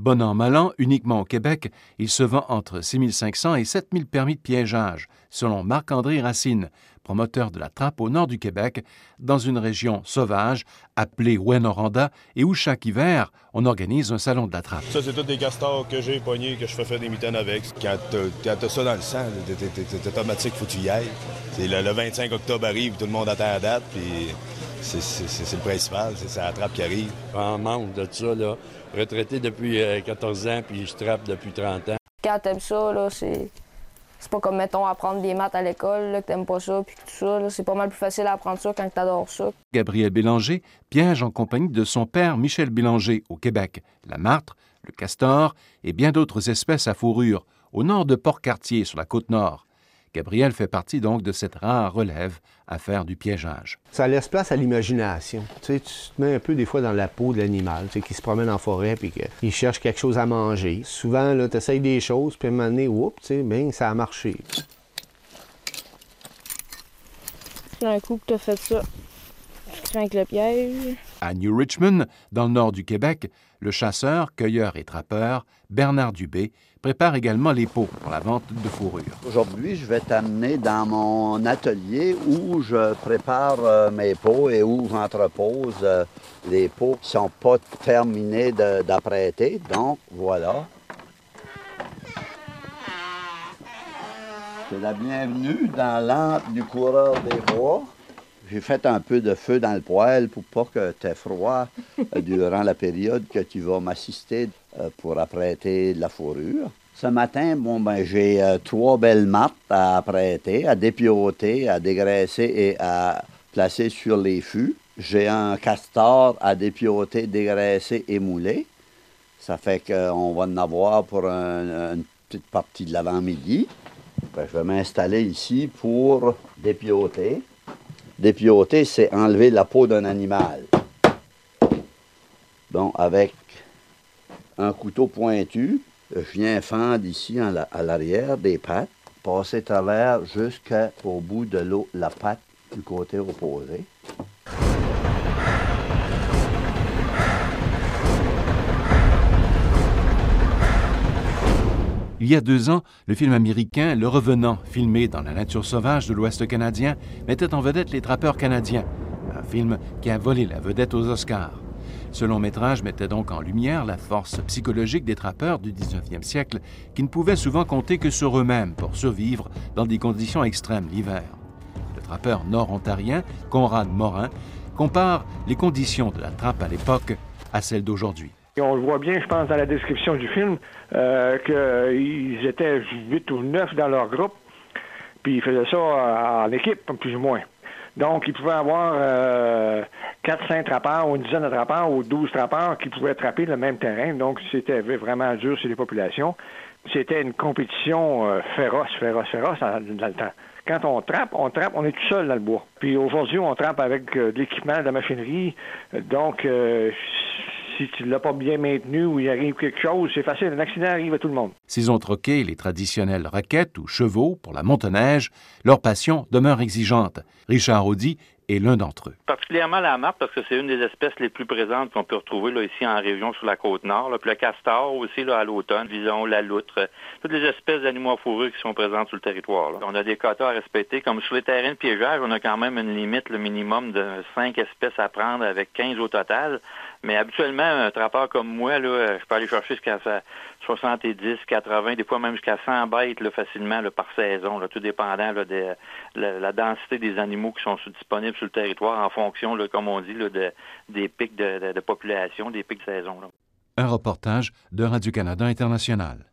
Bon an, mal an, uniquement au Québec, il se vend entre 6500 et 7000 permis de piégeage, selon Marc-André Racine, promoteur de la trappe au nord du Québec, dans une région sauvage appelée Wenoranda et où chaque hiver, on organise un salon de la trappe. Ça, c'est tous des castors que j'ai pognés, que je fais faire des mitaines avec. Quand t'as ça dans le sang, c'est automatique, faut que tu y ailles. Le, le 25 octobre arrive, tout le monde attend la date, c'est le principal, c'est la trappe qui arrive. En manque de ça, là, retraité depuis 14 euh, ans, puis je trappe depuis 30 ans. Quand t'aimes ça, là, c'est... C'est pas comme, mettons, apprendre des maths à l'école, que t'aimes pas ça, puis tout ça. C'est pas mal plus facile à apprendre ça quand t'adores ça. Gabriel Bélanger piège en compagnie de son père Michel Bélanger au Québec, la martre, le castor et bien d'autres espèces à fourrure, au nord de Port-Cartier, sur la côte nord. Gabriel fait partie donc de cette rare relève à faire du piégeage. Ça laisse place à l'imagination. Tu, sais, tu te mets un peu des fois dans la peau de l'animal, tu sais, qui se promène en forêt puis qu'il cherche quelque chose à manger. Souvent, tu essayes des choses, puis à un moment donné, tu sais, ben, ça a marché. Un coup que tu as fait ça, tu crains le piège. À New Richmond, dans le nord du Québec, le chasseur, cueilleur et trappeur Bernard Dubé prépare également les pots pour la vente de fourrure. Aujourd'hui, je vais t'amener dans mon atelier où je prépare euh, mes pots et où j'entrepose euh, les pots qui ne sont pas terminés d'apprêter. Donc, voilà. C'est la bienvenue dans l'antre du coureur des bois. J'ai fait un peu de feu dans le poêle pour pas que tu aies froid euh, durant la période que tu vas m'assister euh, pour apprêter de la fourrure. Ce matin, bon, ben, j'ai euh, trois belles mattes à apprêter, à dépioter, à dégraisser et à placer sur les fûts. J'ai un castor à dépioter, dégraisser et mouler. Ça fait qu'on va en avoir pour une petite partie de l'avant-midi. Ben, je vais m'installer ici pour dépioter. Dépioter, c'est enlever la peau d'un animal. Donc, avec un couteau pointu, je viens fendre ici à l'arrière des pattes, passer travers jusqu'au bout de l'eau, la patte du côté opposé. Y a deux ans, le film américain Le Revenant, filmé dans la nature sauvage de l'Ouest canadien, mettait en vedette les trappeurs canadiens, un film qui a volé la vedette aux Oscars. Ce long métrage mettait donc en lumière la force psychologique des trappeurs du 19e siècle qui ne pouvaient souvent compter que sur eux-mêmes pour survivre dans des conditions extrêmes l'hiver. Le trappeur nord-ontarien, Conrad Morin, compare les conditions de la trappe à l'époque à celles d'aujourd'hui. On le voit bien, je pense, dans la description du film, euh, qu'ils étaient huit ou neuf dans leur groupe, puis ils faisaient ça en équipe, plus ou moins. Donc, ils pouvaient avoir euh, quatre, cinq trappeurs, ou une dizaine de trappeurs, ou douze trappeurs qui pouvaient trapper le même terrain. Donc, c'était vraiment dur sur les populations. C'était une compétition euh, féroce, féroce, féroce dans, le temps. Quand on trappe, on trappe, on est tout seul dans le bois. Puis aujourd'hui, on trappe avec de l'équipement, de la machinerie. Donc, si tu l'as pas bien maintenu ou il arrive quelque chose, c'est facile. Un accident arrive à tout le monde. S'ils ont troqué les traditionnelles raquettes ou chevaux pour la motoneige, leur passion demeure exigeante. Richard Audi l'un d'entre eux. Particulièrement la marque, parce que c'est une des espèces les plus présentes qu'on peut retrouver là, ici en région sur la côte nord. Puis le castor aussi là, à l'automne, disons la loutre, toutes les espèces d'animaux à fourrure qui sont présentes sur le territoire. On a des quotas à respecter. Comme sur les terrains de piégeage, on a quand même une limite, le minimum de 5 espèces à prendre avec 15 au total. Mais habituellement, un trappeur comme moi, là, je peux aller chercher jusqu'à 70, 80, des fois même jusqu'à 100 bêtes facilement par saison, tout dépendant de la, densité des animaux qui sont disponibles sur le territoire en fonction, comme on dit, de, des pics de, population, des pics de saison. Un reportage de Radio-Canada International.